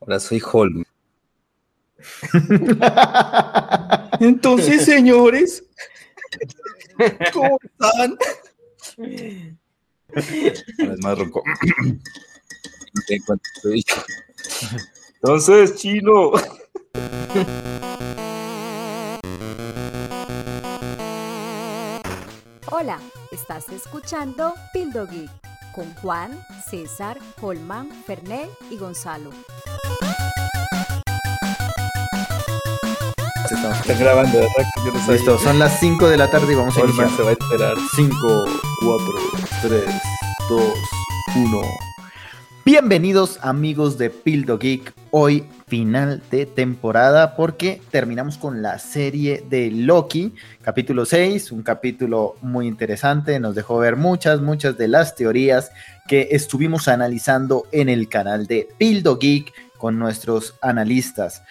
Ahora soy Holm. Entonces, señores, ¿cómo están? es más ronco. Entonces, chino. Hola, estás escuchando Pildo Geek con Juan, César, Holman, Fernel y Gonzalo. Están grabando, ¿verdad? Yo no sabía. Listo, son las 5 de la tarde y vamos a Holman iniciar. se va a enterar. 5, 4, 3, 2, 1. Bienvenidos amigos de Pildo Geek. Hoy final de temporada porque terminamos con la serie de Loki, capítulo 6, un capítulo muy interesante, nos dejó ver muchas, muchas de las teorías que estuvimos analizando en el canal de Pildo Geek con nuestros analistas.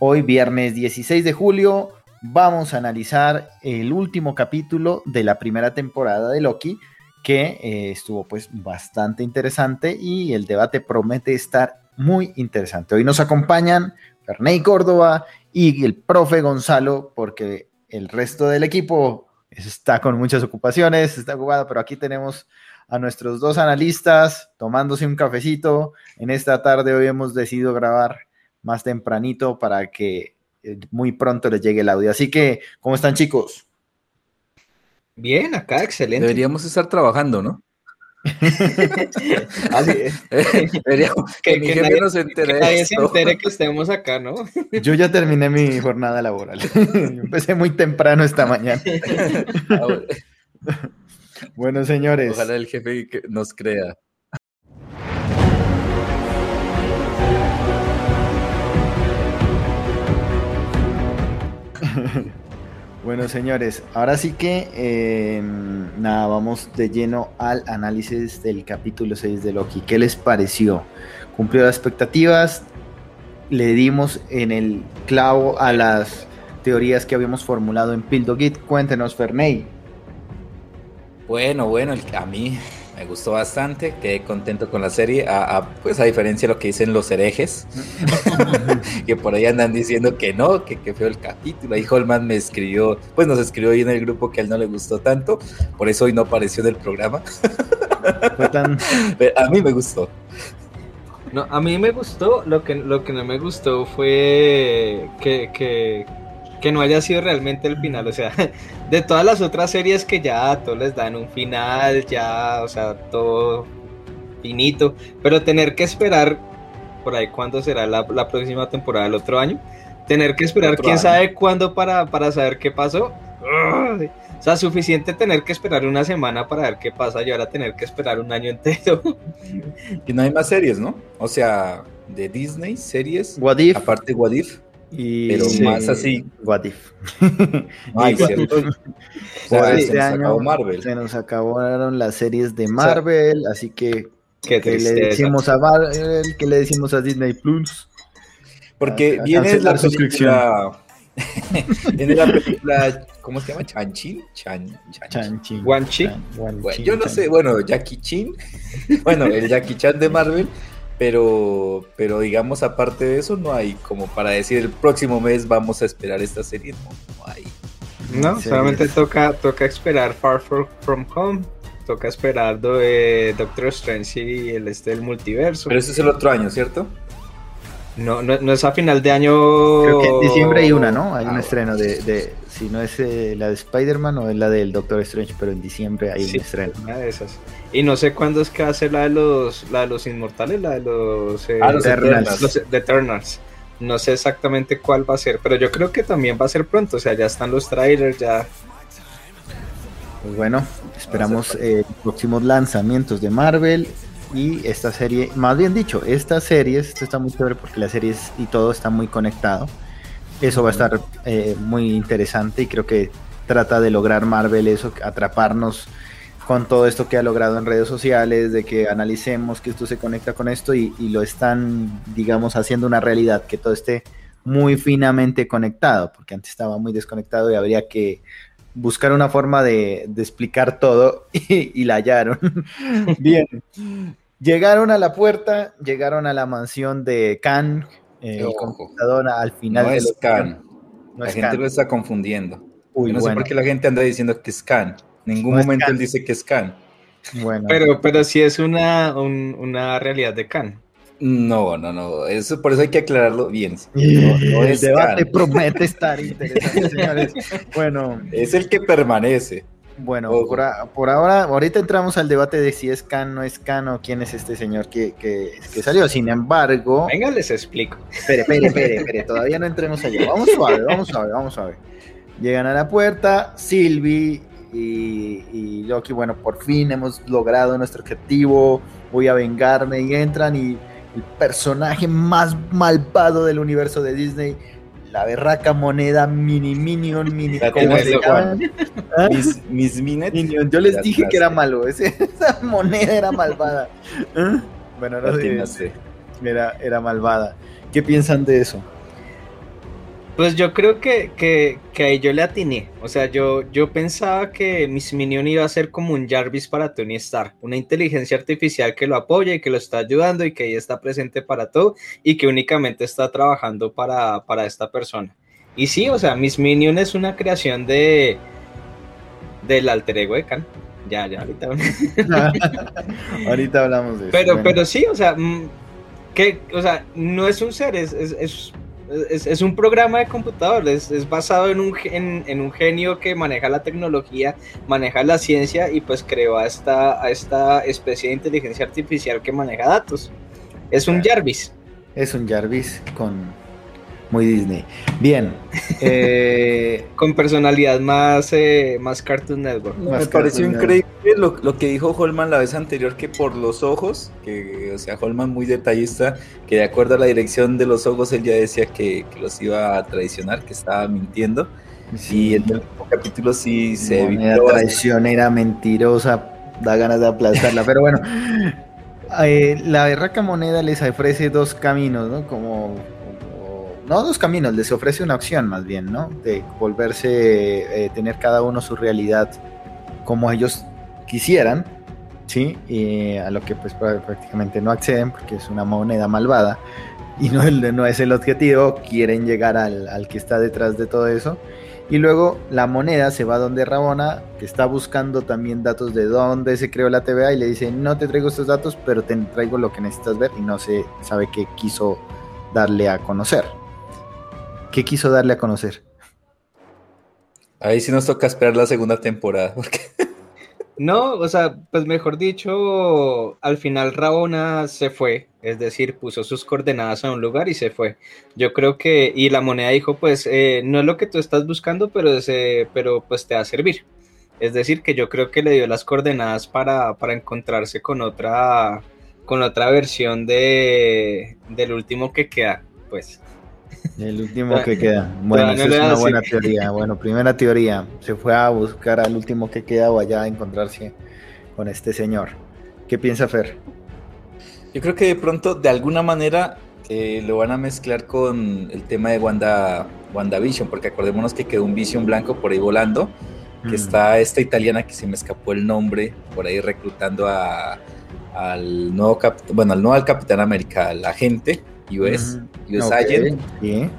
Hoy viernes 16 de julio vamos a analizar el último capítulo de la primera temporada de Loki que eh, estuvo pues bastante interesante y el debate promete estar muy interesante. Hoy nos acompañan Ferney Córdoba y el profe Gonzalo porque el resto del equipo está con muchas ocupaciones, está ocupado, pero aquí tenemos a nuestros dos analistas tomándose un cafecito. En esta tarde hoy hemos decidido grabar más tempranito para que eh, muy pronto les llegue el audio. Así que, ¿cómo están chicos? Bien, acá, excelente. Deberíamos estar trabajando, ¿no? Así es. Deberíamos que, Que, mi que nadie, no se entere que nadie se entere que estemos acá, ¿no? Yo ya terminé mi jornada laboral. Empecé muy temprano esta mañana. Ah, bueno. Señores. Ojalá el jefe que nos crea. Bueno, señores, ahora sí que eh, nada, vamos de lleno al análisis del capítulo 6 de Loki. ¿Qué les pareció? ¿Cumplió las expectativas? ¿Le dimos en el clavo a las teorías que habíamos formulado en Pildo Git? Cuéntenos, Ferney. Bueno, bueno, el- a mí me gustó bastante, quedé contento con la serie, a- a- pues a diferencia de lo que dicen los herejes, que por ahí andan diciendo que no, que, que feo el capítulo. Ahí Holman me escribió, pues nos escribió ahí en el grupo que a él no le gustó tanto, por eso hoy no apareció en el programa. Fue tan... Pero a mí me gustó. No, a mí me gustó, lo que, lo que no me gustó fue que, que, que no haya sido realmente el final, o sea, de todas las otras series que ya a todos les dan un final, ya, o sea, todo finito, pero tener que esperar por ahí cuándo será la, la próxima temporada del otro año, tener que esperar quién año. sabe cuándo para, para saber qué pasó. O sea, suficiente tener que esperar una semana para ver qué pasa y ahora tener que esperar un año entero. Y no hay más series, ¿no? O sea, de Disney, series, What If aparte What If, y... pero Sí. más así, What If. no hay, Y What ¿cierto? If. O sea, Por se este nos año acabó Marvel. se nos acabaron las series de Marvel, así que Qué ¿qué le decimos a Marvel? ¿Qué le decimos a Disney Plus? Porque a- a viene la suscripción. película. viene la película. ¿Cómo se llama? ¿Chanchin? Chan, Chan- Chanchi. Guanchi. Chan- Bueno, yo no Chan. sé, bueno, Jackie Chan. bueno, el Jackie Chan de Marvel. Pero, pero digamos, aparte de eso, no hay como para decir el próximo mes vamos a esperar esta serie. No, no hay. No, solamente toca, toca esperar Far From, Home, toca esperar do- eh, Doctor Strange y el este del multiverso. Pero ese es el otro año, ¿cierto? No, no, no es a final de año. Creo que en diciembre hay una, ¿no? Hay Ah, un estreno de, de- si no es eh, la de Spider-Man o es la del Doctor Strange, pero en diciembre hay Sí. un estreno. Una de esas. Y no sé cuándo es que va a ser la de los, la de los inmortales, la de los, eh, Ah, los Eternals. Los Eternals. No sé exactamente cuál va a ser, pero yo creo que también va a ser pronto. O sea, ya están los trailers, ya. Pues bueno, esperamos eh, próximos lanzamientos de Marvel y esta serie, más bien dicho, estas series, esto está muy chévere porque las series y todo está muy conectado. Eso va a estar eh, muy interesante y creo que trata de lograr Marvel eso, atraparnos con todo esto que ha logrado en redes sociales, de que analicemos que esto se conecta con esto y, y lo están, digamos, haciendo una realidad, que todo esté muy finamente conectado, porque antes estaba muy desconectado y habría que buscar una forma de, de explicar todo y, y la hallaron. Bien. Llegaron a la puerta, llegaron a la mansión de Khan, eh, computadora al final No de es Khan. No la es gente Khan. lo está confundiendo. Uy, Yo no sé por qué la gente anda diciendo que es Khan. En ningún No momento él dice que es Khan. bueno. Pero, pero sí es una, un- una realidad de Khan. No, no, no. Eso, por eso hay que aclararlo bien. No, no el debate Khan. promete estar interesante, señores. Bueno, Es el que permanece. bueno, por, a- por ahora, ahorita entramos al debate de si es Khan, no es Khan o quién es este señor que, que, que salió. Sin embargo, Venga, les explico. espere, espere, espere, espere, todavía no entremos allá. Vamos suave, vamos suave, vamos suave. Llegan a la puerta, Sylvie y, y Loki, bueno, por fin hemos logrado nuestro objetivo, voy a vengarme y entran y el personaje más malvado del universo de Disney, la berraca moneda mini minion, mini... La ¿cómo tienes, se? ¿Ah? Mis, mis minutes. Minion, yo les La dije que era malo, ese- esa moneda era malvada. ¿Ah? Bueno, no sé, era, era malvada. ¿Qué piensan de eso? Pues yo creo que, que, que ahí yo le atiné. O sea, yo, yo pensaba que Miss Minion iba a ser como un Jarvis para Tony Stark, una inteligencia artificial que lo apoya y que lo está ayudando y que ahí está presente para todo y que únicamente está trabajando para, para esta persona. Y sí, o sea, Miss Minion es una creación de del alter ego de Khan. Ya, ya, ahorita. Ahorita hablamos de eso. Pero, bueno. pero sí, o sea, mm, que, o sea, no es un ser, es, es, es, es- es un programa de computador, es, es basado en un, en, en un genio que maneja la tecnología, maneja la ciencia y pues creó a esta, a esta especie de inteligencia artificial que maneja datos. Es un Jarvis. Es un Jarvis con muy Disney. Bien. eh, Con personalidad más, eh, más Cartoon Network. No, Más me pareció increíble lo, lo que dijo Holman la vez anterior, que por los ojos, que, o sea, Holman muy detallista, que de acuerdo a la dirección de los ojos, él ya decía que, que los iba a traicionar, que estaba mintiendo. Y en el último capítulo sí se evitó. traicionera, mentirosa, da ganas de aplastarla. Pero bueno, eh, la berraca moneda les ofrece dos caminos, ¿no? Como- no dos caminos, les ofrece una opción más bien, ¿no? De volverse, eh, tener cada uno su realidad como ellos quisieran, ¿sí? Y a lo que pues prá- prácticamente no acceden porque es una moneda malvada y no es el objetivo, quieren llegar al, al que está detrás de todo eso. Y luego la moneda se va donde Rabona, que está buscando también datos de dónde se creó la TVA y le dice, no te traigo estos datos, pero te traigo lo que necesitas ver y no se sabe qué quiso darle a conocer. ¿Qué quiso darle a conocer? Ahí sí nos toca esperar la segunda temporada, porque No, o sea, pues mejor dicho, al final Rabona se fue, es decir, puso sus coordenadas a un lugar y se fue. Yo creo que, y la moneda dijo, pues, eh, no es lo que tú estás buscando, pero, es, eh, pero pues te va a servir. Es decir, que yo creo que le dio las coordenadas para, para encontrarse con otra, con otra versión de, del último que queda, pues. El último que queda. Bueno, esa no es una buena teoría. Bueno, primera teoría. Se fue a buscar al último que queda o allá a encontrarse con este señor. ¿Qué piensa Fer? yo creo que de pronto, de alguna manera, eh, lo van a mezclar con el tema de Wanda, WandaVision, porque acordémonos que quedó un Vision blanco por ahí volando, que Mm. está esta italiana que se me escapó el nombre, por ahí reclutando a, al nuevo bueno, al nuevo al Capitán América, al agente US, Ujú. US Ok, Agent, sí.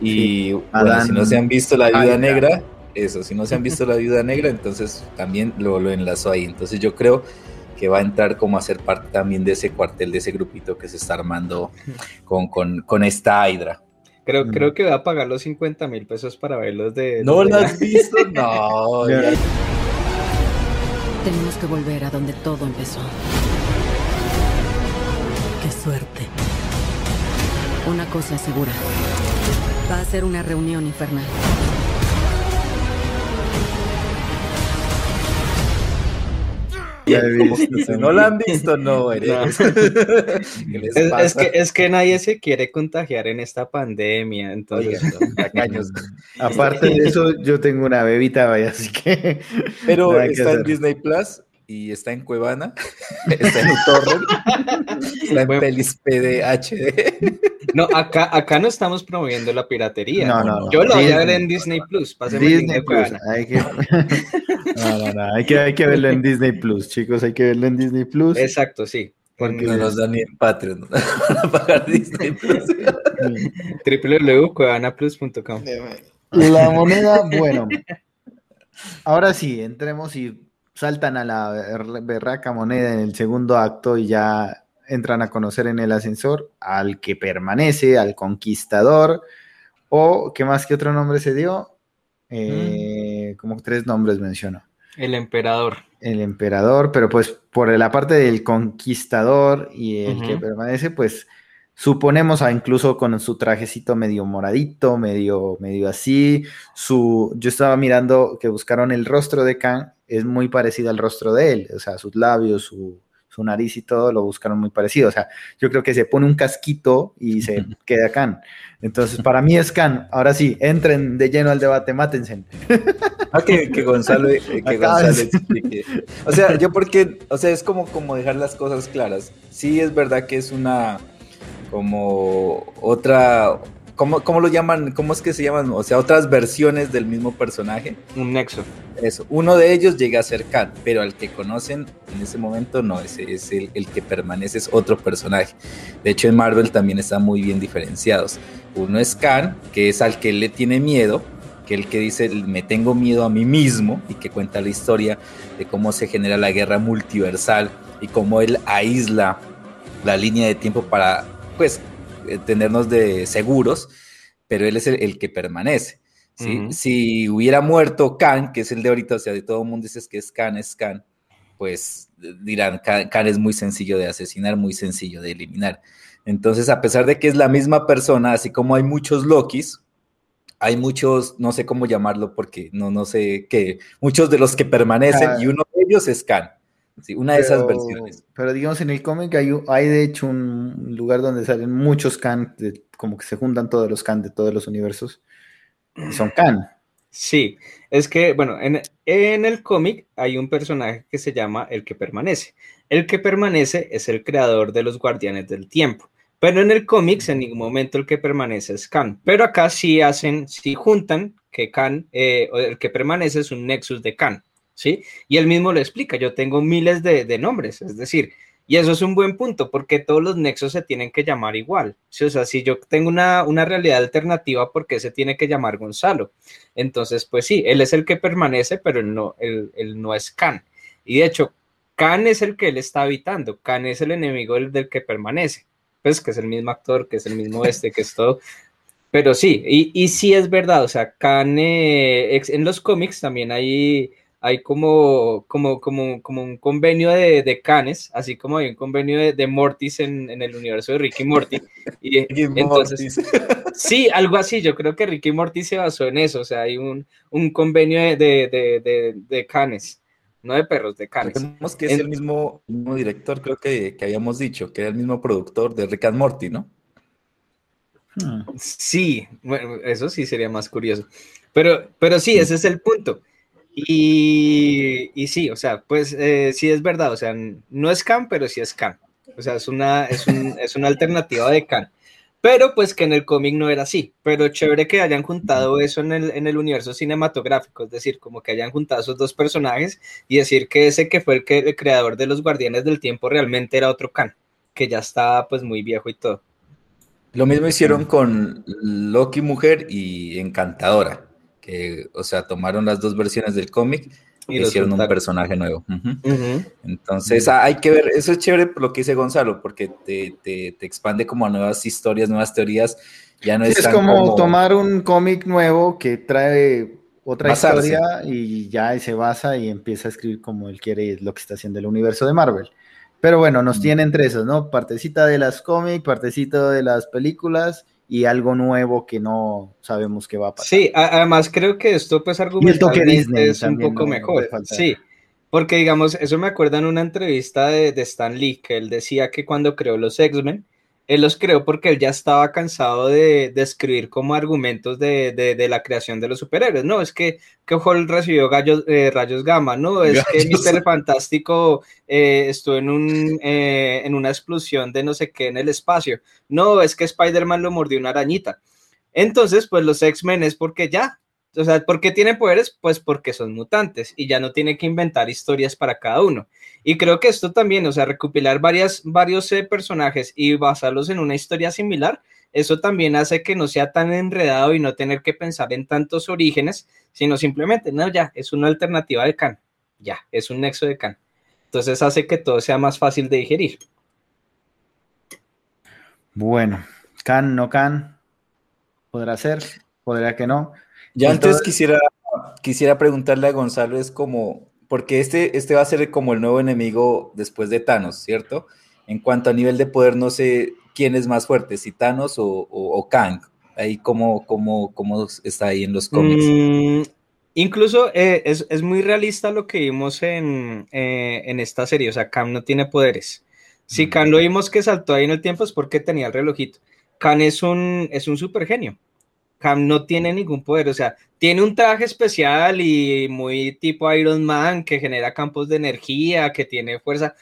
y bueno, Adán si no se han visto la viuda negra, eso, si no se han visto la viuda negra, entonces también lo, lo enlazó ahí. Entonces yo creo que va a entrar como a ser parte también de ese cuartel, de ese grupito que se está armando con, con, con esta Hydra. Creo, Mm. creo que va a pagar los 50 mil pesos para verlos de... ¿No lo has visto? No. Ya- Tenemos que volver a donde todo empezó. Qué suerte. Una cosa es segura. Va a ser una reunión infernal. Como que si no la han visto, no, eres. ¿Qué les Es, que, es que nadie se quiere contagiar en esta pandemia, entonces... No, tacaños. Aparte de eso, yo tengo una bebita, vaya, así que. Pero que está en. Disney Plus y está en Cuevana, está en Utorrent, está en Bueno. Pelis PDHD. No, acá, acá no estamos promoviendo la piratería. No, no, no. Yo lo voy a ver en Disney Plus. Disney Plus. Cuevana. Hay que... No, no, no. Hay que, hay que verlo en Disney Plus, chicos. Hay que verlo en Disney Plus. Exacto, sí. Porque no nos dan ni en Patreon. Para pagar Disney Plus. www.cuevanaplus.com. La moneda, bueno. Ahora sí, entremos y saltan a la ber- berraca moneda en el segundo acto y ya entran a conocer en el ascensor al que permanece, al conquistador, o ¿qué más que otro nombre se dio? Eh, Como tres nombres mencionó. El emperador. El emperador, pero pues por la parte del conquistador y el que permanece, pues suponemos a incluso con su trajecito medio moradito, medio, medio así. Su, yo estaba mirando que buscaron el rostro de Khan, es muy parecido al rostro de él, o sea, sus labios, su, su nariz y todo lo buscaron muy parecido. O sea, yo creo que se pone un casquito y se queda Khan. Entonces, para mí es Khan. Ahora sí, entren de lleno al debate, mátense. Ah, que, que Gonzalo, eh, que. Gonzalo explique. O sea, yo porque, o sea, es como, como dejar las cosas claras. Sí, es verdad que es una, como otra, ¿cómo, cómo lo llaman? ¿Cómo es que se llaman? O sea, otras versiones del mismo personaje. Un nexo. Eso, uno de ellos llega a ser Khan, pero al que conocen en ese momento no, ese es el, el que permanece, es otro personaje. De hecho, en Marvel también están muy bien diferenciados. Uno es Khan, que es al que él le tiene miedo, que el que dice me tengo miedo a mí mismo y que cuenta la historia de cómo se genera la guerra multiversal y cómo él aísla la línea de tiempo para, pues, eh, tenernos de seguros, pero él es el, el que permanece. Si hubiera muerto Khan, que es el de ahorita, o sea, de todo el mundo dices que es Khan, es Khan, pues eh, dirán, Khan, Khan es muy sencillo de asesinar, muy sencillo de eliminar. Entonces, a pesar de que es la misma persona, así como hay muchos Lokis, hay muchos, no sé cómo llamarlo porque no, no sé qué, muchos de los que permanecen Ah. y uno de ellos es Khan. Sí, una de esas versiones. Pero digamos, en el cómic hay, hay de hecho un lugar donde salen muchos Khan, de- como que se juntan todos los Khan de todos los universos. Y son Khan. Sí, es que, bueno, en, en el cómic hay un personaje que se llama El que permanece. El que permanece es el creador de los Guardianes del Tiempo. Pero en el cómic en ningún momento el que permanece es Khan. Pero acá sí hacen, sí juntan que Khan, eh, o el que permanece es un nexus de Khan, ¿sí? Y él mismo lo explica, yo tengo miles de, nombres, es decir, y eso es un buen punto, porque todos los nexos se tienen que llamar igual. ¿sí? O sea, si yo tengo una, una realidad alternativa, ¿por qué se tiene que llamar Gonzalo? Entonces, pues sí, él es el que permanece, pero él no, él, él no es Khan. Y de hecho, Khan es el que él está habitando, Khan es el enemigo del, del que permanece, pues que es el mismo actor, que es el mismo este, que es todo. Pero sí, y, y sí es verdad, o sea, Khan eh, en los cómics también hay, hay como, como, como, como un convenio de, de Canes, así como hay un convenio de, de Mortis en, en el universo de Ricky Morty. Y, Ricky entonces, Mortis. Sí, algo así. Yo creo que Ricky Morty se basó en eso. O sea, hay un, un convenio de, de, de, de- de canes, no de perros, de canes. Recordemos que es En- el mismo, mismo director, creo que, que habíamos dicho, que era el mismo productor de Rick and Morty, ¿no? Hmm. Sí, bueno, eso sí sería más curioso. Pero, pero sí, ese es el punto. Y, y sí, o sea, pues eh, sí es verdad. O sea, no es Khan, pero sí es Khan. O sea, es una, es un- es una alternativa de Khan. Pero pues que en el cómic no era así. Pero chévere que hayan juntado eso en el, en el universo cinematográfico. Es decir, como que hayan juntado esos dos personajes y decir que ese que fue el, que, el creador de los Guardianes del Tiempo realmente era otro Khan, que ya estaba pues muy viejo y todo. Lo mismo hicieron con Loki Mujer y Encantadora, que, o sea, tomaron las dos versiones del cómic Y los hicieron un personaje nuevo. Entonces, ah, hay que ver, eso es chévere por lo que dice Gonzalo, porque te, te, te expande como a nuevas historias, nuevas teorías. Ya no Es como tomar un cómic nuevo que trae otra Basarse. historia y ya se basa y empieza a escribir como él quiere y es lo que está haciendo el universo de Marvel. Pero bueno, nos Mm. tiene entre esas, ¿no? Partecita de las cómics, partecita de las películas y algo nuevo que no sabemos qué va a pasar. Sí, además creo que esto pues argumentalmente es un poco no mejor. Sí, porque digamos, eso me acuerda en una entrevista de, de Stan Lee, que él decía que cuando creó los X-Men, él los creó porque él ya estaba cansado de, de escribir como argumentos de, de- de la creación de los superhéroes. No, es que, que Hulk recibió gallos- eh, rayos gamma, no, es que. Mr. Fantástico eh, estuvo en, un, eh, en una explosión de no sé qué en el espacio. No, es que Spider-Man lo mordió una arañita. Entonces, pues los X-Men es porque ya, o sea, ¿por qué tienen poderes? Pues porque son mutantes y ya no tiene que inventar historias para cada uno. Y creo que esto también, o sea, recopilar varios eh, personajes y basarlos en una historia similar, eso también hace que no sea tan enredado y no tener que pensar en tantos orígenes, sino simplemente, no, ya, es una alternativa de Khan, ya, es un nexo de Khan. Entonces hace que todo sea más fácil de digerir. Bueno, Khan, no Khan, podrá ser, podrá que no. Yo antes quisiera, quisiera preguntarle a Gonzalo, es como, porque este, este va a ser como el nuevo enemigo después de Thanos, ¿cierto? En cuanto a nivel de poder, no sé quién es más fuerte, si Thanos o, Kang. Ahí cómo, cómo, cómo está ahí en los cómics. Mm, incluso eh, es, muy realista lo que vimos en, eh, en, esta serie. O sea, Kang no tiene poderes. Si mm. Kang lo vimos que saltó ahí en el tiempo es porque tenía el relojito. Kang es un, es un super genio. No tiene ningún poder, o sea, tiene un traje especial y muy tipo Iron Man que genera campos de energía, que tiene fuerza,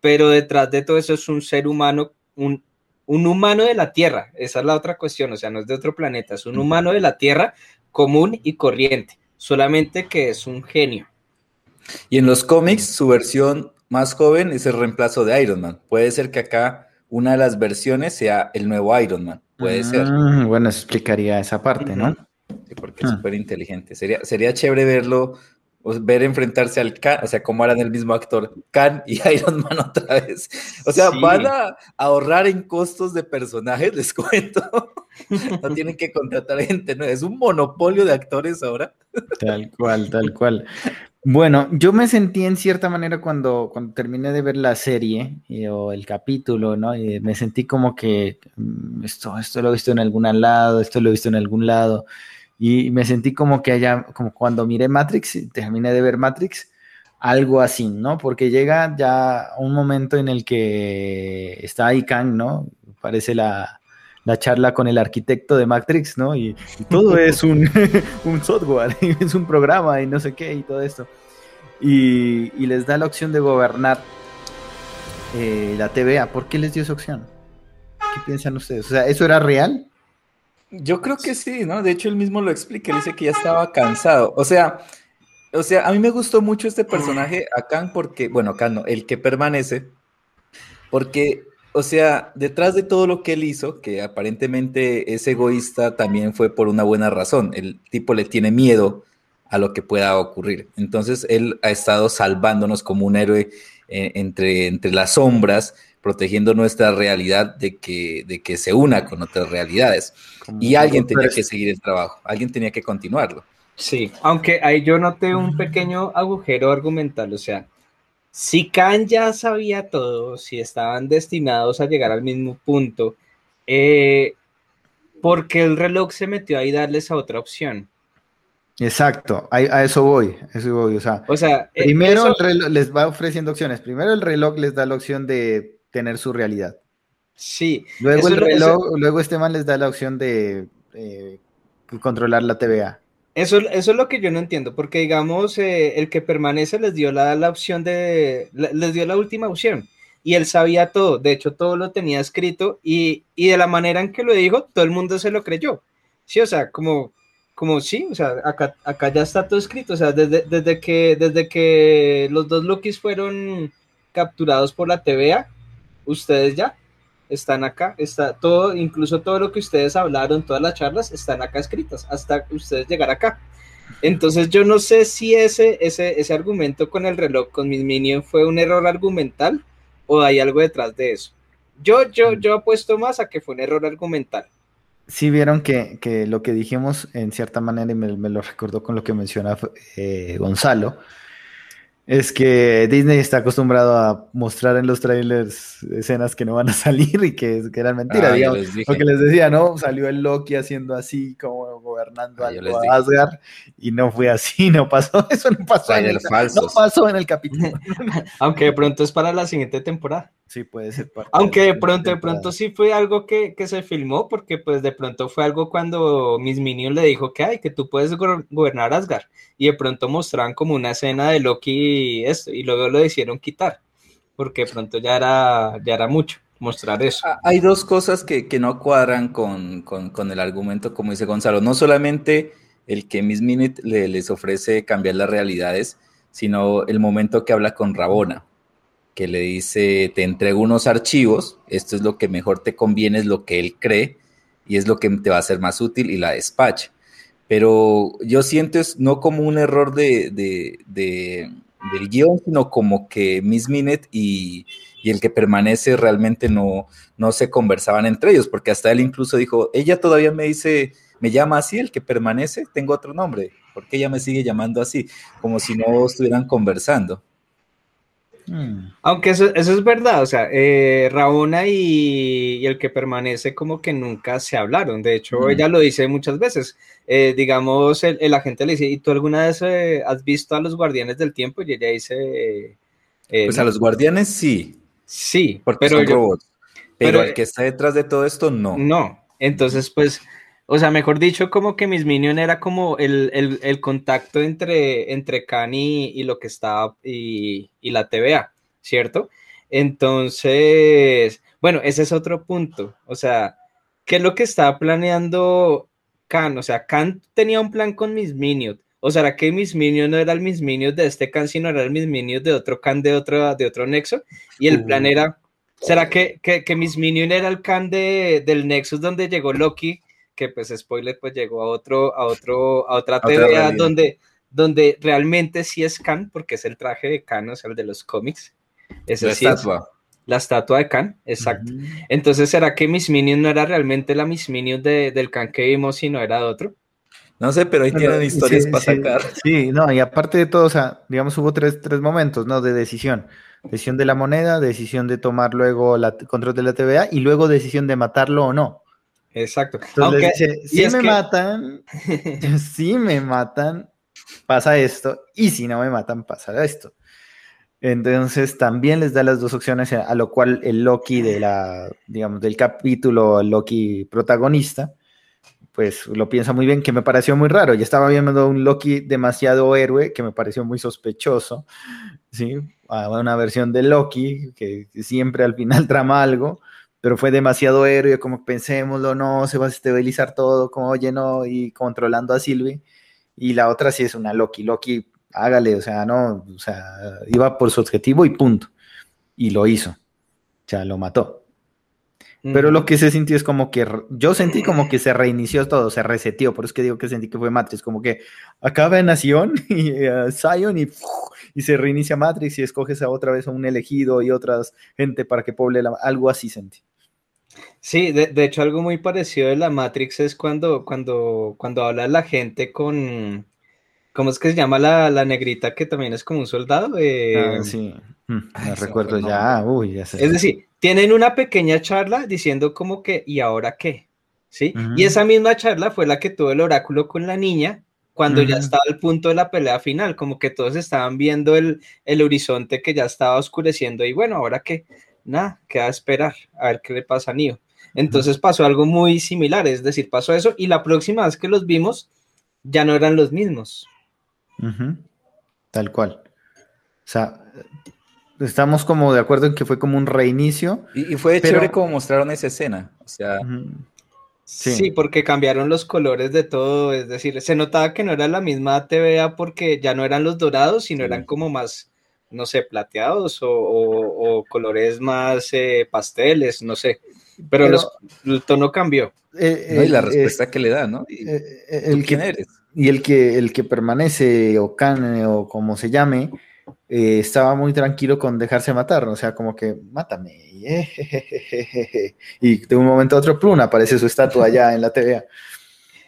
pero detrás de todo eso es un ser humano, un, un humano de la Tierra, esa es la otra cuestión, o sea, no es de otro planeta, es un humano de la Tierra común y corriente, solamente que es un genio. Y en los cómics, su versión más joven es el reemplazo de Iron Man. Puede ser que acá una de las versiones sea el nuevo Iron Man. Puede ser. Ah, bueno, explicaría esa parte, ¿no? Sí, porque es ah. súper inteligente. Sería, sería chévere verlo ver enfrentarse al Khan, o sea, cómo harán el mismo actor, Khan y Iron Man otra vez. O sea, van a ahorrar en costos de personajes, les cuento. No tienen que contratar gente, ¿no? Es un monopolio de actores ahora. Tal cual, tal cual. Bueno, yo me sentí en cierta manera cuando, cuando terminé de ver la serie eh, o el capítulo, ¿no? Y me sentí como que mm, esto, esto lo he visto en algún lado, esto lo he visto en algún lado. Y me sentí como que allá, como cuando miré Matrix, y terminé de ver Matrix, algo así, ¿no? Porque llega ya un momento en el que está ahí Kang, ¿no? Parece la, la charla con el arquitecto de Matrix, ¿no? Y, todo es un, un, software, es un programa y no sé qué y todo esto. Y, y les da la opción de gobernar eh, la TVA. ¿Por qué les dio esa opción? ¿Qué piensan ustedes? O sea, ¿eso era real? Yo creo que sí, ¿no? De hecho, él mismo lo explica, él dice que ya estaba cansado. O sea, o sea, a mí me gustó mucho este personaje, a porque, bueno, Khan no, el que permanece, porque, o sea, detrás de todo lo que él hizo, que aparentemente es egoísta, también fue por una buena razón. El tipo le tiene miedo a lo que pueda ocurrir. Entonces, él ha estado salvándonos como un héroe eh, entre, entre las sombras, protegiendo nuestra realidad de que, de que se una con otras realidades. y alguien tenía que seguir el trabajo, alguien tenía que continuarlo. Sí, aunque ahí yo noté un pequeño agujero argumental, o sea, si Khan ya sabía todo, si estaban destinados a llegar al mismo punto, eh, ¿por qué el reloj se metió ahí darles a otra opción? Exacto, a, eso voy, eso voy, o sea, o sea eh, primero el reloj les va ofreciendo opciones, primero el reloj les da la opción de tener su realidad. Sí. Luego, el reloj, luego este man les da la opción de eh, controlar la TVA. Eso, eso es lo que yo no entiendo, porque digamos, eh, el que permanece les dio la, la opción de, les dio la última opción y él sabía todo, de hecho todo lo tenía escrito y, y, de la manera en que lo dijo, todo el mundo se lo creyó. Sí, o sea, como, como sí, o sea, acá, acá ya está todo escrito, o sea, desde, desde, que, desde que los dos Lokis fueron capturados por la TVA, ustedes ya están acá, está todo, incluso todo lo que ustedes hablaron, todas las charlas están acá escritas hasta ustedes llegar acá. Entonces yo no sé si ese, ese, ese argumento con el reloj, con mis minions, fue un error argumental o hay algo detrás de eso. Yo, yo, yo apuesto más a que fue un error argumental. Sí vieron que, que lo que dijimos en cierta manera, y me, lo recordó con lo que menciona eh, Gonzalo, es que Disney está acostumbrado a mostrar en los trailers escenas que no van a salir y que, que eran mentiras, ah, digamos. Porque les decía, ¿no? Salió el Loki haciendo así, como gobernando ah, algo a Asgard, y no fue así, no pasó, eso no pasó, en el, no pasó en el capítulo. Aunque de pronto es para la siguiente temporada. Sí, puede ser. Aunque de pronto, de pronto sí fue algo que, que, se filmó, porque pues de pronto fue algo cuando Miss Minion le dijo que, ay, que tú puedes gobernar Asgard, y de pronto mostraron como una escena de Loki y esto, y luego lo hicieron quitar, porque de pronto ya era, ya era mucho mostrar eso. Ah, hay dos cosas que, no cuadran con, el argumento, como dice Gonzalo, no solamente el que Miss Minute le, les ofrece cambiar las realidades, sino el momento que habla con Rabona, que le dice, te entrego unos archivos, esto es lo que mejor te conviene, es lo que él cree y es lo que te va a ser más útil y la despacha. Pero yo siento es no como un error de, del guion, sino como que Miss Minute y, y, el que permanece realmente no, no se conversaban entre ellos, porque hasta él incluso dijo, ella todavía me dice, me llama así, el que permanece, tengo otro nombre, porque ella me sigue llamando así? Como si no estuvieran conversando. Hmm. Aunque eso, eso, es verdad, o sea, eh, Rabona y, el que permanece como que nunca se hablaron, de hecho hmm. ella lo dice muchas veces, eh, digamos, el, agente le dice, ¿y tú alguna vez eh, has visto a los guardianes del tiempo? Y ella dice... pues a los guardianes sí. Sí, porque pero son robots, pero el que está detrás de todo esto no. No, entonces pues o sea, mejor dicho, como que Miss Minion era como el, contacto entre, entre Khan y, lo que estaba y, la TVA, ¿cierto? Entonces, bueno, ese es otro punto. O sea, ¿qué es lo que estaba planeando Khan? O sea, Khan tenía un plan con Miss Minion. O sea, que Miss Minion no era el Miss Minion de este Khan, sino era el Miss Minion de otro Khan de otro, de otro nexo. Y el plan era, ¿será que, que, Miss Minion era el Khan de, del Nexus donde llegó Loki? Que pues spoiler pues llegó a otro, a otro, a otra TVA donde, donde realmente sí es Khan, porque es el traje de Khan, o sea, el de los cómics. Ese la estatua. la estatua de Khan, exacto. Entonces, ¿será que Miss Minion no era realmente la Miss Minion del Khan que vimos, sino era de otro? No sé, pero ahí tienen historias para sacar. Sí, no, y aparte de todo, o sea, digamos, hubo tres, tres momentos, ¿no? De decisión. Decisión de la moneda, decisión de tomar luego la control de la TVA y luego decisión de matarlo o no. Exacto. si me matan, si me matan, pasa esto, y si no me matan, pasa esto. Entonces también les da las dos opciones, a lo cual el Loki de la, digamos, del capítulo, el Loki protagonista, pues lo piensa muy bien, que me pareció muy raro. Ya estaba viendo un Loki demasiado héroe, que me pareció muy sospechoso, ¿sí? Una versión de Loki, que siempre al final trama algo, pero fue demasiado héroe, como pensémoslo, no, se va a estabilizar todo, como oye, no, y controlando a Sylvie. Y la otra sí es una Loki, Loki, hágale, o sea, no, o sea, iba por su objetivo y punto. Y lo hizo, o sea, lo mató. Pero lo que se sintió es como que yo sentí como que se reinició todo, se reseteó, por eso que digo que sentí que fue Matrix, como que acaba en Nación y uh, Zion y, y, se reinicia Matrix y escoges a otra vez a un elegido y otras gente para que poble algo así sentí. Sí, de, de, hecho algo muy parecido de la Matrix es cuando, cuando, cuando habla la gente con, ¿cómo es que se llama la, la negrita que también es como un soldado? Eh, ah, sí, mm, recuerdo ya, uy, ya sé. Es decir, tienen una pequeña charla diciendo como que, ¿y ahora qué? ¿Sí? Y esa misma charla fue la que tuvo el oráculo con la niña cuando ya estaba al punto de la pelea final, como que todos estaban viendo el, el horizonte que ya estaba oscureciendo y bueno, ¿ahora qué? nada, queda esperar a ver qué le pasa a Neo. Entonces pasó algo muy similar, es decir, pasó eso y la próxima vez que los vimos ya no eran los mismos. Tal cual. O sea, estamos como de acuerdo en que fue como un reinicio. Y, fue chévere como mostraron esa escena. O sea. sí. sí. porque cambiaron los colores de todo. Es decir, se notaba que no era la misma TVA porque ya no eran los dorados, sino eran como más no sé, plateados o, colores más eh, pasteles, no sé. Pero, el tono cambió. Eh, y la eh, respuesta que le da, ¿no? ¿Y el quién eres? Y el que, el que permanece, o can, o como se llame, estaba muy tranquilo con dejarse matar, o sea, como que, mátame. Y de un momento a otro, plum, aparece su estatua allá en la TVA.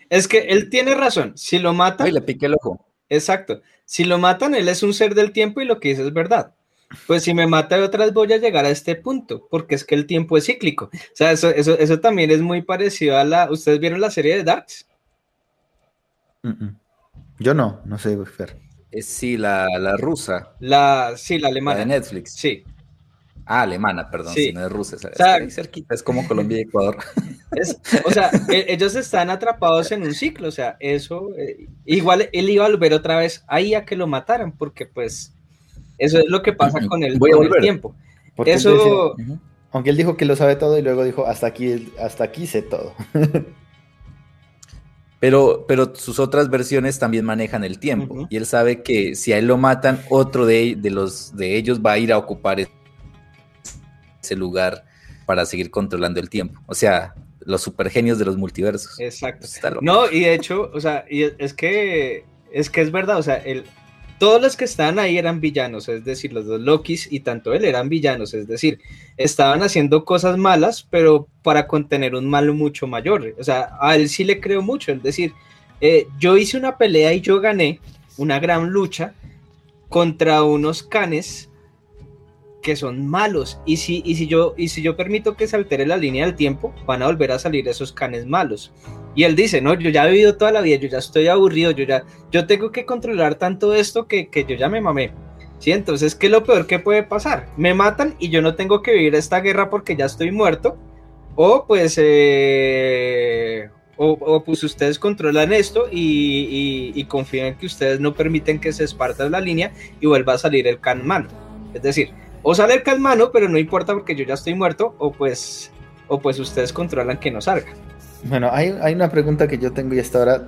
Es que él tiene razón, si lo mata... Ay, le pique el ojo. Exacto. Si lo matan, él es un ser del tiempo y lo que dice es verdad. Pues si me mata de otras voy a llegar a este punto, porque es que el tiempo es cíclico. O sea, eso, eso, eso también es muy parecido a la... ¿Ustedes vieron la serie de Darks? Yo no, no sé, Fer. Es sí, la, la rusa. La, sí, la alemana. de Netflix. Sí. Ah, alemana, perdón, sí. no es rusa. O sea, cerquita, es como Colombia y Ecuador. o sea, e, ellos están atrapados en un ciclo, o sea, eso, eh, igual él iba a volver otra vez ahí a que lo mataran, porque pues eso es lo que pasa con el, tiempo. eso... Aunque él dijo que lo sabe todo y luego dijo, hasta aquí, hasta aquí sé todo. Pero, pero sus otras versiones también manejan el tiempo. Y él sabe que si a él lo matan, otro de, de, los, de ellos va a ir a ocupar ese lugar para seguir controlando el tiempo. O sea, los supergenios de los multiversos. Exacto. No, y de hecho, o sea, y es que es que es verdad, o sea, el, todos los que estaban ahí eran villanos, es decir, los dos Lokis y tanto él eran villanos, es decir, estaban haciendo cosas malas, pero para contener un mal mucho mayor. O sea, a él sí le creo mucho, es decir, eh, yo hice una pelea y yo gané una gran lucha contra unos canes que son malos. Y si, y si, yo, y si yo permito que se altere la línea del tiempo, van a volver a salir esos canes malos. Y él dice, no, yo ya he vivido toda la vida, yo ya estoy aburrido, yo ya, yo tengo que controlar tanto esto que, que yo ya me mamé. Sí, entonces, ¿qué es lo peor que puede pasar? Me matan y yo no tengo que vivir esta guerra porque ya estoy muerto. O pues, eh, o, pues ustedes controlan esto y, y, en que ustedes no permiten que se esparta la línea y vuelva a salir el can malo. Es decir, o sale el calmano, pero no importa porque yo ya estoy muerto, o pues, o pues ustedes controlan que no salga. Bueno, hay, hay una pregunta que yo tengo y hasta ahora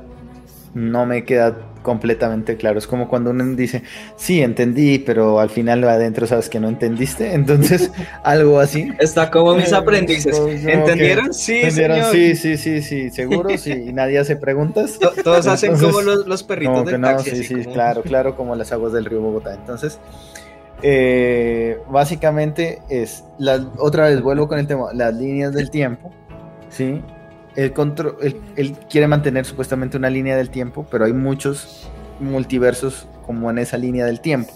no me queda completamente claro. Es como cuando uno dice, sí, entendí, pero al final adentro sabes que no entendiste. Entonces, algo así. Está como mis aprendices. ¿Entendieron? Sí, ¿Entendieron? Sí, sí, sí, sí, seguro, sí. Y nadie hace preguntas. Todos hacen como los, perritos de taxi. Sí, sí, claro, claro, como las aguas del río Bogotá. Entonces, eh, básicamente es, la, otra vez vuelvo con el tema, las líneas del tiempo, ¿sí? El control, él, quiere mantener supuestamente una línea del tiempo, pero hay muchos multiversos como en esa línea del tiempo.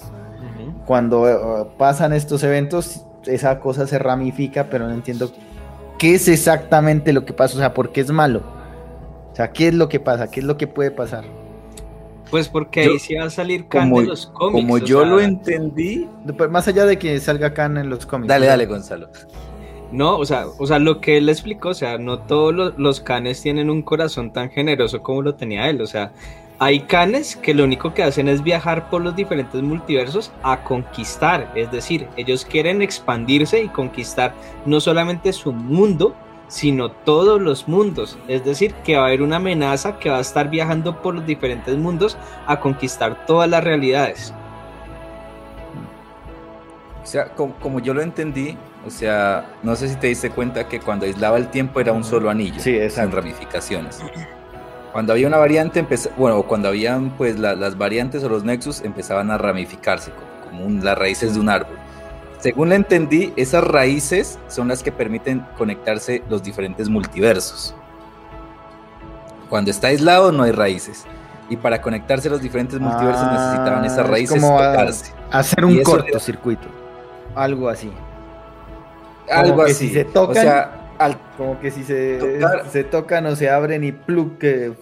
Cuando eh, pasan estos eventos, esa cosa se ramifica, pero no entiendo qué es exactamente lo que pasa, o sea, por qué es malo. O sea, ¿qué es lo que pasa? ¿Qué es lo que puede pasar? Pues porque ahí sí va a salir Khan de los cómics. Como yo lo entendí. Más allá de que salga Khan en los cómics. Dale, dale, Gonzalo. No, o sea, o sea, lo que él explicó, o sea, no todos los, los canes tienen un corazón tan generoso como lo tenía él. O sea, hay canes que lo único que hacen es viajar por los diferentes multiversos a conquistar. Es decir, ellos quieren expandirse y conquistar no solamente su mundo, sino todos los mundos. Es decir, que va a haber una amenaza que va a estar viajando por los diferentes mundos a conquistar todas las realidades. O sea, como, yo lo entendí, o sea, no sé si te diste cuenta que cuando aislaba el tiempo era un solo anillo, sí, sin ramificaciones. Cuando había una variante, bueno, cuando habían pues las variantes o los nexus empezaban a ramificarse como, las raíces de un árbol. Según le entendí, esas raíces son las que permiten conectarse los diferentes multiversos. Cuando está aislado no hay raíces. Y para conectarse los diferentes multiversos ah, necesitaban esas raíces como tocarse. hacer un cortocircuito. Algo así. Algo así. Si se tocan, o sea, como que si se, se tocan o se abren y plug que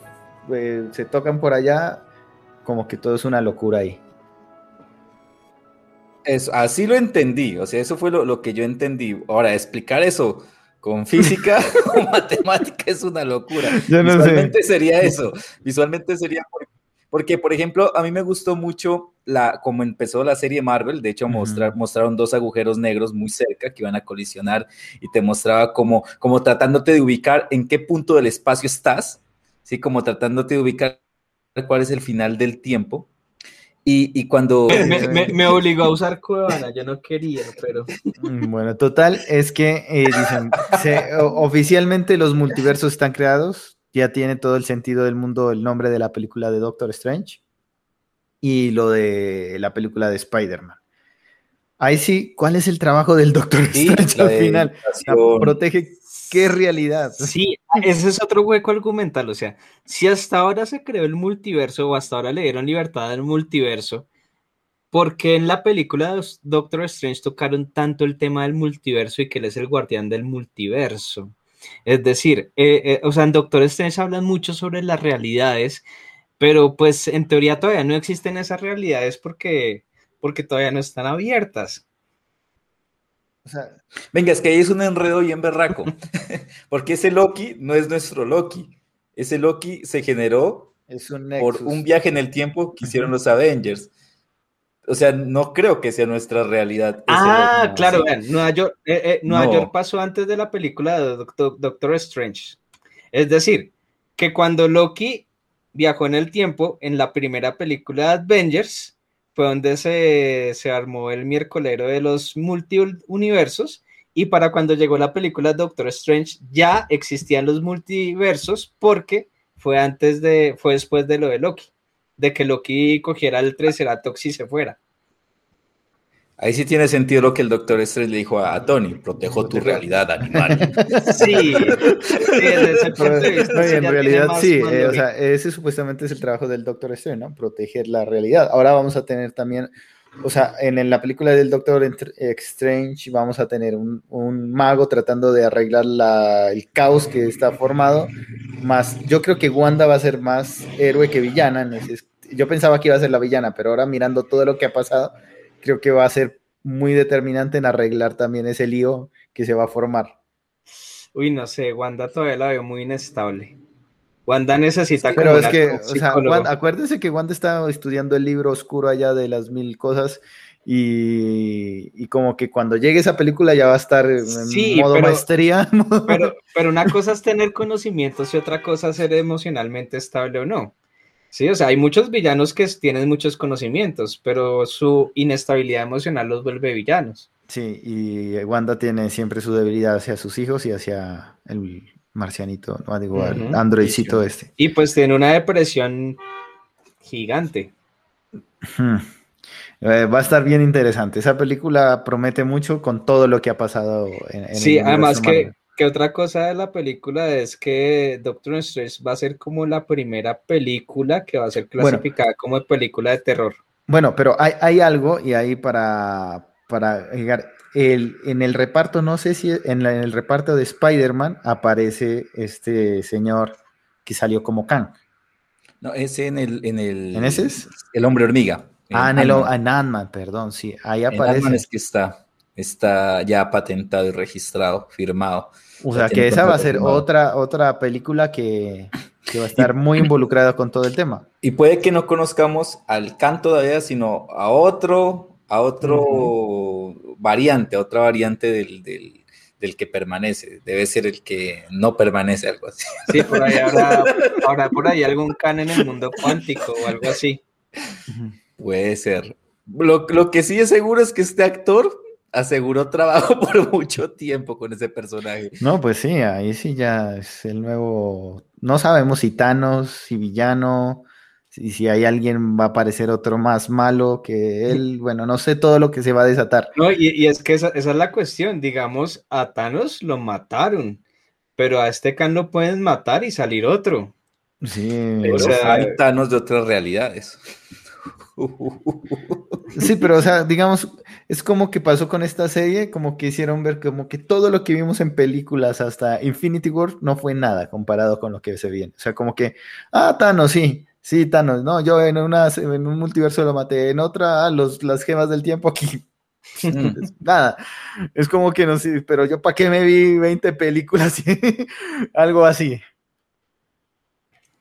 eh, se tocan por allá, como que todo es una locura ahí así lo entendí, o sea, eso fue lo, que yo entendí. Ahora, explicar eso con física o matemática es una locura. Visualmente sería eso, visualmente sería porque, por ejemplo, a mí me gustó mucho la, como empezó la serie Marvel, de hecho mostrar, mostraron dos agujeros negros muy cerca que iban a colisionar y te mostraba como, como tratándote de ubicar en qué punto del espacio estás, ¿sí? como tratándote de ubicar cuál es el final del tiempo y, cuando... Me, obligó a usar Cuevana, yo no quería, pero... Mm, bueno, total, es que eh, dicen, oficialmente los multiversos están creados, ya tiene todo el sentido del mundo el nombre de la película de Doctor Strange y lo de la película de Spider-Man. Ahí sí, ¿cuál es el trabajo del Doctor Strange al final? Protege qué realidad. Sí, ese es otro hueco argumental. O sea, si hasta ahora se creó el multiverso o hasta ahora le dieron libertad al multiverso, ¿por qué en la película de Doctor Strange tocaron tanto el tema del multiverso y que él es el guardián del multiverso? Es decir, eh, eh, o sea, en Doctor Strange hablan mucho sobre las realidades, pero pues en teoría todavía no existen esas realidades porque, porque todavía no están abiertas. Venga, es que ahí es un enredo bien berraco, porque ese Loki no es nuestro Loki. Ese Loki se generó por un viaje en el tiempo que hicieron los Avengers. O sea, no creo que sea nuestra realidad. Ah, claro, Nueva, York, eh, eh, York, pasó antes de la película de Doctor, Strange. Es decir, que cuando Loki viajó en el tiempo en la primera película de Avengers, fue donde se, se armó el miércolero de los multiuniversos y para cuando llegó la película Doctor Strange ya existían los multiversos porque fue antes de, fue después de lo de Loki, de que Loki cogiera el Triceratops y se fuera. Ahí sí tiene sentido lo que el doctor Strange le dijo a, Tony, protejo tu realidad, animal. Sí, en realidad sí, eh, o sea, ese supuestamente es el trabajo del doctor Strange, ¿no? Proteger la realidad. Ahora vamos a tener también, o sea, en, la película del doctor Strange vamos a tener un, mago tratando de arreglar el caos que está formado, más, yo creo que Wanda va a ser más héroe que villana, yo pensaba que iba a ser la villana, pero ahora mirando todo lo que ha pasado creo que va a ser muy determinante en arreglar también ese lío que se va a formar. Uy, no sé, Wanda todavía la veo muy inestable. Wanda necesita Pero es que, o sea, acuérdense que Wanda está estudiando el libro oscuro allá de las mil cosas y, como que cuando llegue esa película ya va a estar en modo maestría. Pero, pero una cosa es tener conocimientos y otra cosa es ser emocionalmente estable o no. Sí, o sea, hay muchos villanos que tienen muchos conocimienos, pero su inestabilidad emocional los vuelve villanos. Sí, y Wanda tiene siempre su debilidad hacia sus hijos y hacia el marcianito, no digo, el androidcito este. Y pues tiene una depresión gigante. Eh, va a estar bien interesante. Esa película promete mucho con todo lo que ha pasado en, en Sí, además que que otra cosa de la película es que Doctor Strange va a ser como la primera película que va a ser clasificada como película de terror. Bueno, pero hay, algo y ahí para, para llegar. El, en el reparto, no sé si en, el reparto de Spider-Man aparece este señor que salió como Kang. No, ese en el. ¿En, el, ¿En ese es? El hombre hormiga. Ah, en, el Ant-Man, perdón, sí. Ahí aparece. En es que está, está ya patentado y registrado, firmado. O sea, que esa va a ser otra, otra película que, va a estar muy involucrada con todo el tema. Y puede que no conozcamos al canto todavía, sino a otro, a otro variante, a otra variante del, del, que permanece. Debe ser el que no permanece, algo así. Sí, por ahí habrá, por ahí algún can en el mundo cuántico o algo así. Puede ser. Lo, lo que sí es seguro es que este actor aseguró trabajo por mucho tiempo con ese personaje. No, pues sí, ahí sí ya es el nuevo. No sabemos si Thanos, si villano, si, si hay alguien va a aparecer otro más malo que él. Bueno, no sé todo lo que se va a desatar. No, y, es que esa, es la cuestión. Digamos, a Thanos lo mataron, pero a este Khan lo pueden matar y salir otro. Sí, o sea, hay Thanos de otras realidades. Sí, pero o sea, digamos, es como que pasó con esta serie, como que hicieron ver como que todo lo que vimos en películas hasta Infinity War no fue nada comparado con lo que se viene. O sea, como que, ah, Thanos, sí, sí, Thanos, no, yo en, una, en un multiverso lo maté, en otra, ah, los, las gemas del tiempo aquí. nada, es como que no sé, pero yo para qué me vi 20 películas, algo así.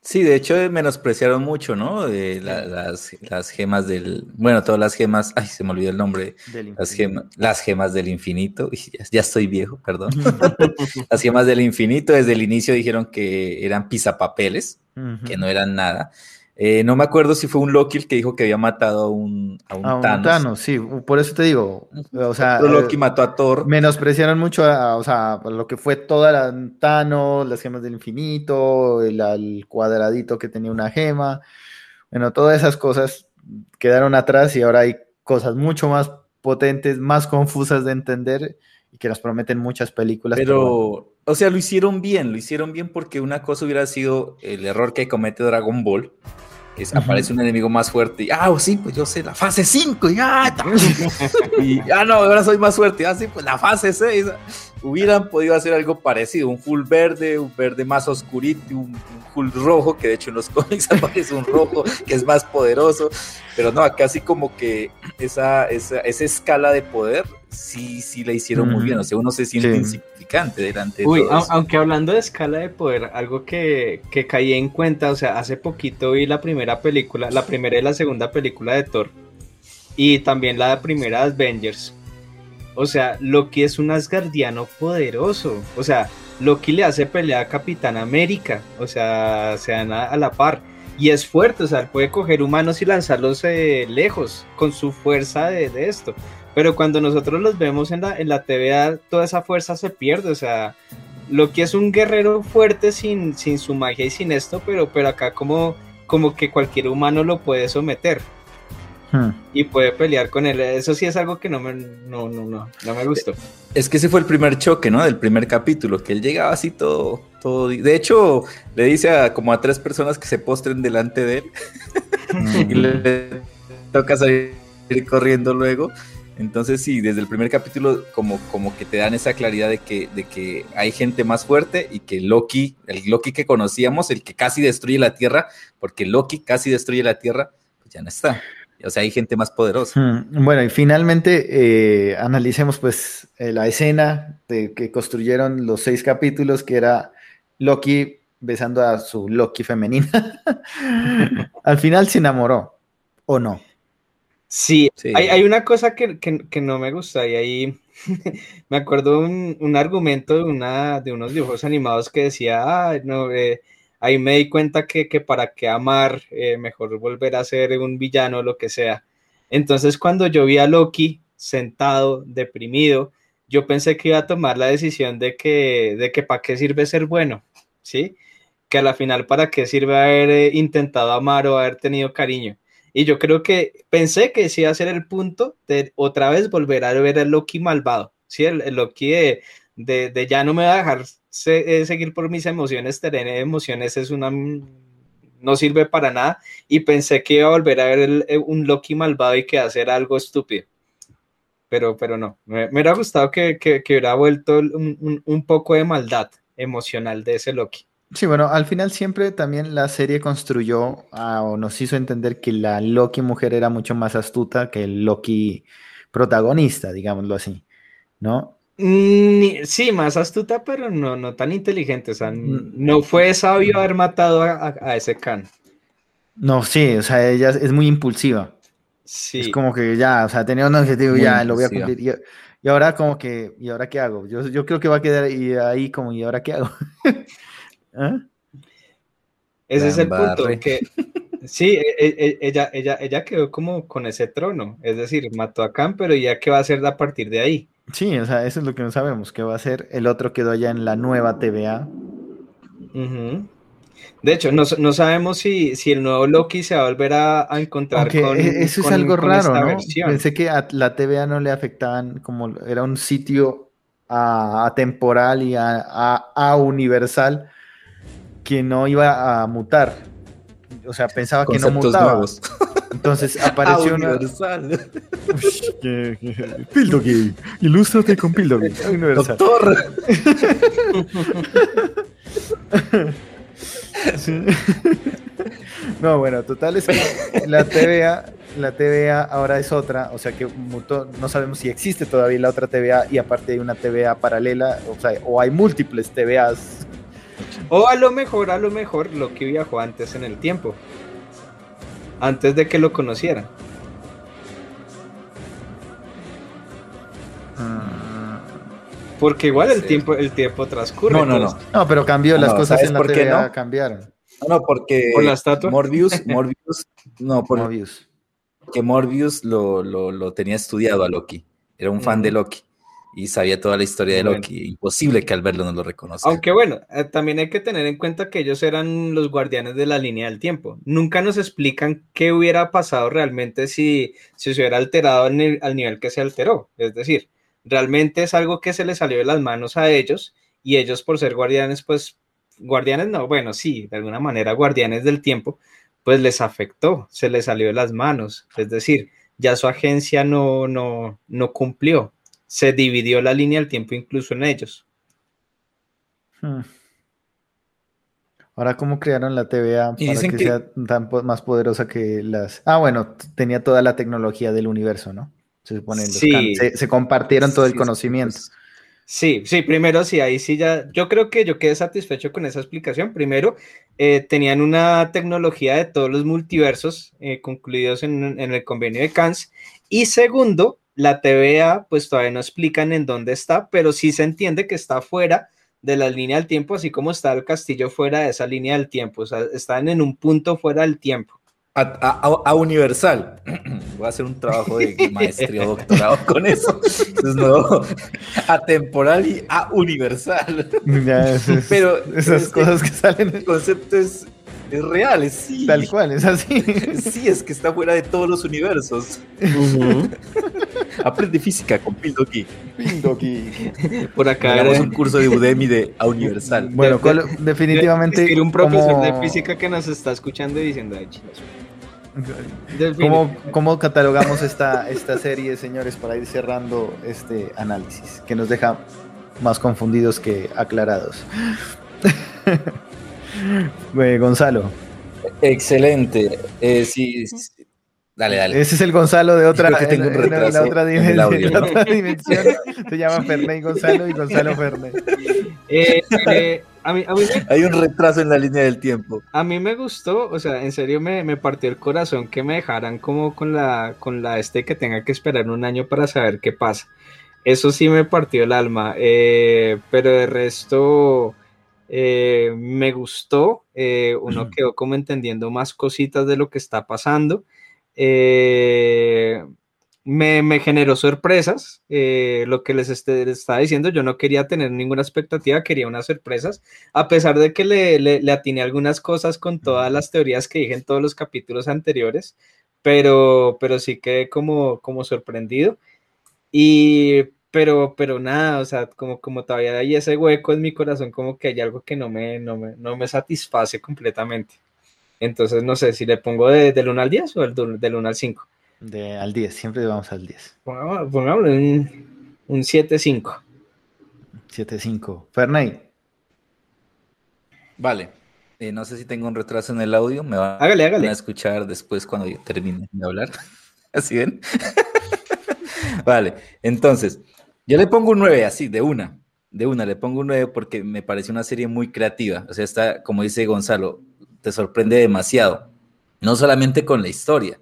Sí, de hecho eh, menospreciaron mucho, ¿no? De las, las, gemas del, bueno, todas las gemas, ay, se me olvidó el nombre, las, gemas, las gemas del infinito, ya, estoy viejo, perdón. las gemas del infinito desde el inicio dijeron que eran pisapapeles, que no eran nada. Eh, no me acuerdo si fue un Loki el que dijo que había matado a un, a un, Thanos. Sí, por eso te digo. O sea, Loki eh, mató a Thor. Menospreciaron mucho a, o sea, lo que fue toda la Thanos, las gemas del infinito, el, cuadradito que tenía una gema. Bueno, todas esas cosas quedaron atrás y ahora hay cosas mucho más potentes, más confusas de entender y que nos prometen muchas películas. Pero, o sea, lo hicieron bien, lo hicieron bien porque una cosa hubiera sido el error que comete Dragon Ball aparece un enemigo más fuerte y, ah, sí, pues yo sé, la fase 5 y, ah, y, ah, no, ahora soy más fuerte, ah, sí, pues la fase 6. Hubieran podido hacer algo parecido, un full verde, un verde más oscurito, un, full rojo, que de hecho en los cómics aparece un rojo que es más poderoso, pero no, acá sí como que esa, esa, esa escala de poder sí, sí la hicieron muy bien, o sea, uno se siente insignificante delante de Uy, aunque hablando de escala de poder, algo que, que caí en cuenta, o sea, hace poquito vi la primera película, la primera y la segunda película de Thor, y también la primera de Avengers. O sea, Loki es un asgardiano poderoso, o sea, Loki le hace pelea a Capitán América, o sea, se dan a, la par. y es fuerte, o sea, él puede coger humanos y lanzarlos eh, lejos con su fuerza de, de, esto. Pero cuando nosotros los vemos en la, en la TVA, toda esa fuerza se pierde, o sea, Loki es un guerrero fuerte sin, sin su magia y sin esto, pero, pero acá como, como que cualquier humano lo puede someter. Hmm. Y puede pelear con él. Eso sí es algo que no me, no, no, no, no me gustó. Es que ese fue el primer choque, ¿no? Del primer capítulo, que él llegaba así todo, todo. De hecho, le dice a como a tres personas que se postren delante de él. y le toca salir corriendo luego. Entonces sí, desde el primer capítulo como, como que te dan esa claridad de que, de que hay gente más fuerte y que Loki, el Loki que conocíamos, el que casi destruye la Tierra, porque Loki casi destruye la Tierra, pues ya no está. O sea, hay gente más poderosa. Hmm, bueno, y finalmente eh, analicemos pues eh, la escena de que construyeron los seis capítulos, que era Loki besando a su Loki femenina. Al final se enamoró, ¿o no? Sí, Hay, hay, una cosa que, no me gusta y ahí me acuerdo un, un argumento de, una, de unos dibujos animados que decía, ah, no, eh, ahí me di cuenta que, para qué amar, eh, mejor volver a ser un villano o lo que sea. Entonces cuando yo vi a Loki sentado, deprimido, yo pensé que iba a tomar la decisión de que, de que para qué sirve ser bueno, ¿sí? Que a la final para qué sirve haber eh, intentado amar o haber tenido cariño. Y yo creo que pensé que ese iba a ser el punto de otra vez volver a ver el Loki malvado, ¿sí? El, Loki de, ya no me va a dejar eh, seguir por mis emociones, tener emociones es una... no sirve para nada y pensé que iba a volver a ver eh, un Loki malvado y que hacer algo estúpido. Pero, pero no, me, hubiera gustado que, que, hubiera vuelto un, un poco de maldad emocional de ese Loki. Sí, bueno, al final siempre también la serie construyó ah, o nos hizo entender que la Loki mujer era mucho más astuta que el Loki protagonista, digámoslo así, ¿no? Mm, sí, más astuta, pero no, no tan inteligente. O sea, mm. no fue sabio haber matado a, ese Khan. No, sí, o sea, ella es muy impulsiva. Sí. Es como que ya, o sea, tenía un objetivo, ya lo voy a cumplir. Y, ahora como que, ¿y ahora qué hago? Yo, yo creo que va a quedar ahí como, ¿y ahora qué hago? ¿Ah? Ese es el punto, que sí, e, e, e, ella, ella, ella quedó como con ese trono, es decir, mató a Khan, pero ya qué va a hacer a partir de ahí. Sí, o sea, eso es lo que no sabemos, qué va a hacer. El otro quedó allá en la nueva TVA. De hecho, no, sabemos si, si, el nuevo Loki se va a volver a, encontrar con. Eso es algo raro, ¿no? Pensé que a la TVA no le afectaban, como era un sitio atemporal y a, a universal que no iba a mutar. O sea, pensaba que no mutaba. Nuevos. Entonces apareció una. Universal. Pildogi. Ilústrate con Pildogi. Universal. Doctor. No, bueno, total es que la TVA, la TVA ahora es otra, o sea que mutó, no sabemos si existe todavía la otra TVA y aparte hay una TVA paralela, o sea, o hay múltiples TVAs o a lo mejor, a lo mejor, lo que viajó antes en el tiempo. Antes de que lo conocieran. Ah. Porque igual el tiempo, el tiempo transcurre. No, no, no. No, pero cambió, las cosas en la por qué no? cambiaron. No, porque ¿Por la estatua? Morbius, Morbius, no, por Morbius. Que Morbius lo, lo, lo tenía estudiado a Loki. Era un fan de Loki y sabía toda la historia de Loki. Imposible que al verlo no lo reconozca. Aunque bueno, eh, también hay que tener en cuenta que ellos eran los guardianes de la línea del tiempo. Nunca nos explican qué hubiera pasado realmente si, si se hubiera alterado al, nivel que se alteró. Es decir, realmente es algo que se les salió de las manos a ellos y ellos por ser guardianes, pues, guardianes no, bueno, sí, de alguna manera guardianes del tiempo, pues les afectó, se les salió de las manos. Es decir, ya su agencia no, no, no cumplió se dividió la línea del tiempo incluso en ellos. Hmm. Ahora, ¿cómo crearon la TVA para que, sea tan más poderosa que las... Ah, bueno, tenía toda la tecnología del universo, ¿no? Se supone, sí. se, compartieron todo el conocimiento. Sí, sí, primero sí, ahí sí ya, yo creo que yo quedé satisfecho con esa explicación. Primero, eh, tenían una tecnología de todos los multiversos eh, concluidos en, en, el convenio de Cannes. Y segundo, la TVA, pues todavía no explican en dónde está, pero sí se entiende que está fuera de la línea del tiempo, así como está el castillo fuera de esa línea del tiempo, o sea, están en un punto fuera del tiempo. A, Universal. Voy a hacer un trabajo de maestría o doctorado con eso. Entonces, no, atemporal y a Universal. Pero esas cosas que salen. El concepto es es real, es sí. Tal cual, es así. Sí, es que está fuera de todos los universos. Aprende física con Pildoki. Pildoki. Por acá Hagamos un curso de Udemy de a Universal. Bueno, definitivamente. un profesor de física que nos está escuchando y diciendo, ay, ¿Cómo, ¿Cómo, catalogamos esta, esta serie, señores, para ir cerrando este análisis? Que nos deja más confundidos que aclarados. Gonzalo. Excelente. Eh, sí, Dale, dale. Ese es el Gonzalo de otra, la otra dimensión. Se llama Ferney Gonzalo y Gonzalo Ferney. Eh, eh, Hay un retraso en la línea del tiempo. A mí me gustó, o sea, en serio me, me, partió el corazón que me dejaran como con la, con la este que tenga que esperar un año para saber qué pasa. Eso sí me partió el alma, pero de resto eh, me gustó, eh, uno quedó como entendiendo más cositas de lo que está pasando. Eh, me, generó sorpresas, lo que les, este, estaba diciendo, yo no quería tener ninguna expectativa, quería unas sorpresas, a pesar de que le, le, atiné algunas cosas con todas las teorías que dije en todos los capítulos anteriores, pero, pero sí quedé como, como sorprendido. Y pero, pero nada, o sea, como, como todavía hay ese hueco en mi corazón, como que hay algo que no me, no me, no me satisface completamente. Entonces, no sé si le pongo de, del 1 al 10 o del, del 1 al 5. De, al 10, siempre vamos al 10. Pongámosle un, un 7-5. 7-5. Fernay. Vale. Eh, no sé si tengo un retraso en el audio. Me va hágale, hágale. a escuchar después cuando yo termine de hablar. ¿Así ven? vale. Entonces, yo le pongo un 9 así, de una. De una, le pongo un 9 porque me parece una serie muy creativa. O sea, está, como dice Gonzalo, te sorprende demasiado. No solamente con la historia,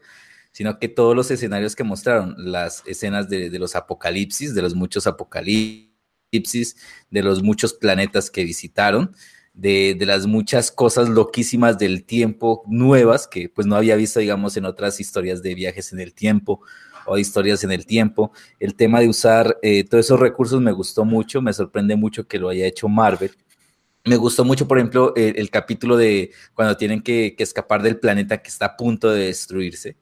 sino que todos los escenarios que mostraron, las escenas de, los apocalipsis, de los muchos apocalipsis, de los muchos planetas que visitaron, de, de, las muchas cosas loquísimas del tiempo nuevas que pues no había visto, digamos, en otras historias de viajes en el tiempo o historias en el tiempo. El tema de usar eh, todos esos recursos me gustó mucho, me sorprende mucho que lo haya hecho Marvel. Me gustó mucho, por ejemplo, el, capítulo de cuando tienen que, que, escapar del planeta que está a punto de destruirse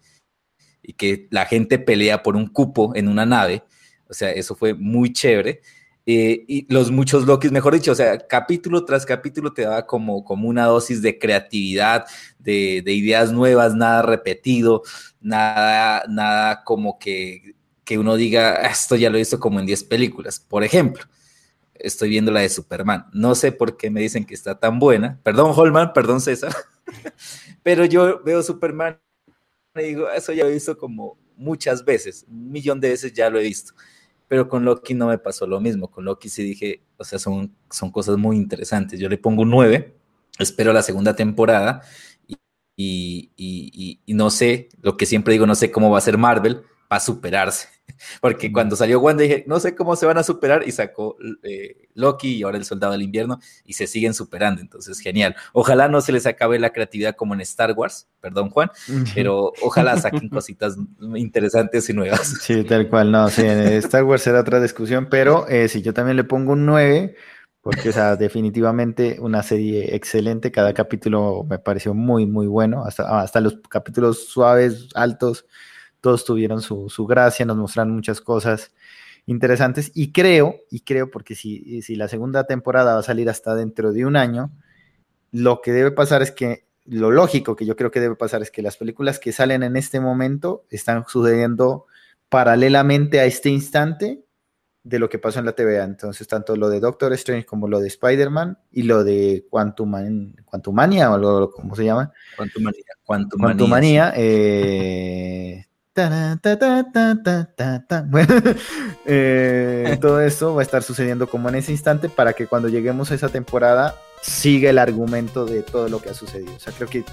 y que la gente pelea por un cupo en una nave. O sea, eso fue muy chévere. Eh, y los muchos Lokis, mejor dicho, o sea, capítulo tras capítulo te daba como, como una dosis de creatividad, de, de ideas nuevas, nada repetido, nada, nada como que, que uno diga, ah, esto ya lo he visto como en 10 películas. Por ejemplo, estoy viendo la de Superman. No sé por qué me dicen que está tan buena. Perdón, Holman, perdón, César. Pero yo veo Superman y digo, eso ya lo he visto como muchas veces, un millón de veces ya lo he visto pero con Loki no me pasó lo mismo. Con Loki sí dije, o sea, son, son cosas muy interesantes. Yo le pongo un 9, espero la segunda temporada y, y, y, no sé, lo que siempre digo, no sé cómo va a ser Marvel para superarse. Porque cuando salió Wanda dije, no sé cómo se van a superar y sacó eh, Loki y ahora el Soldado del Invierno y se siguen superando. Entonces, genial. Ojalá no se les acabe la creatividad como en Star Wars, perdón Juan, pero ojalá saquen cositas interesantes y nuevas. Sí, tal cual, no, sí, Star Wars será otra discusión, pero eh, si yo también le pongo un 9, porque, o sea, definitivamente una serie excelente. Cada capítulo me pareció muy, muy bueno. Hasta, hasta los capítulos suaves, altos, todos tuvieron su, gracia, nos mostraron muchas cosas interesantes y creo, y creo porque si, si la segunda temporada va a salir hasta dentro de un año, lo que debe pasar es que, lo lógico que yo creo que debe pasar es que las películas que salen en este momento están sucediendo paralelamente a este instante de lo que pasó en la TVA. Entonces, tanto lo de Doctor Strange como lo de Spider-Man y lo de Quantum, Quantumania o algo como se llama. Quantumania. Quantumania. eh, bueno, eh, todo eso va a estar sucediendo como en ese instante para que cuando lleguemos a esa temporada siga el argumento de todo lo que ha sucedido. O sea, creo que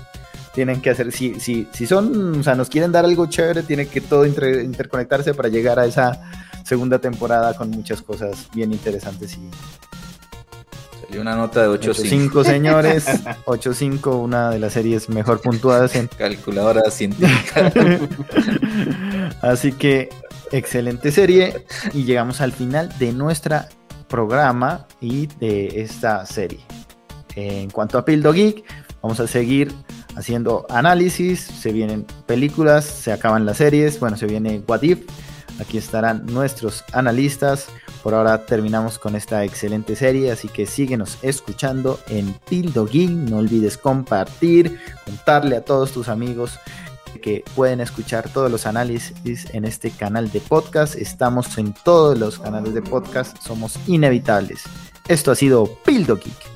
tienen que hacer, si, si, si son, o sea, nos quieren dar algo chévere, tiene que todo interconectarse para llegar a esa segunda temporada con muchas cosas bien interesantes y Y una nota de 8.5. 8.5 señores, 8.5, una de las series mejor puntuadas en calculadora científica. Así que excelente serie. Y llegamos al final de nuestro programa y de esta serie. En cuanto a Pildo Geek, vamos a seguir haciendo análisis, se vienen películas, se acaban las series, bueno, se viene What If, aquí estarán nuestros analistas. Por ahora terminamos con esta excelente serie, así que síguenos escuchando en Pildo Geek, no olvides compartir, contarle a todos tus amigos que pueden escuchar todos los análisis en este canal de podcast. Estamos en todos los canales de podcast, somos inevitables. Esto ha sido Pildo Geek.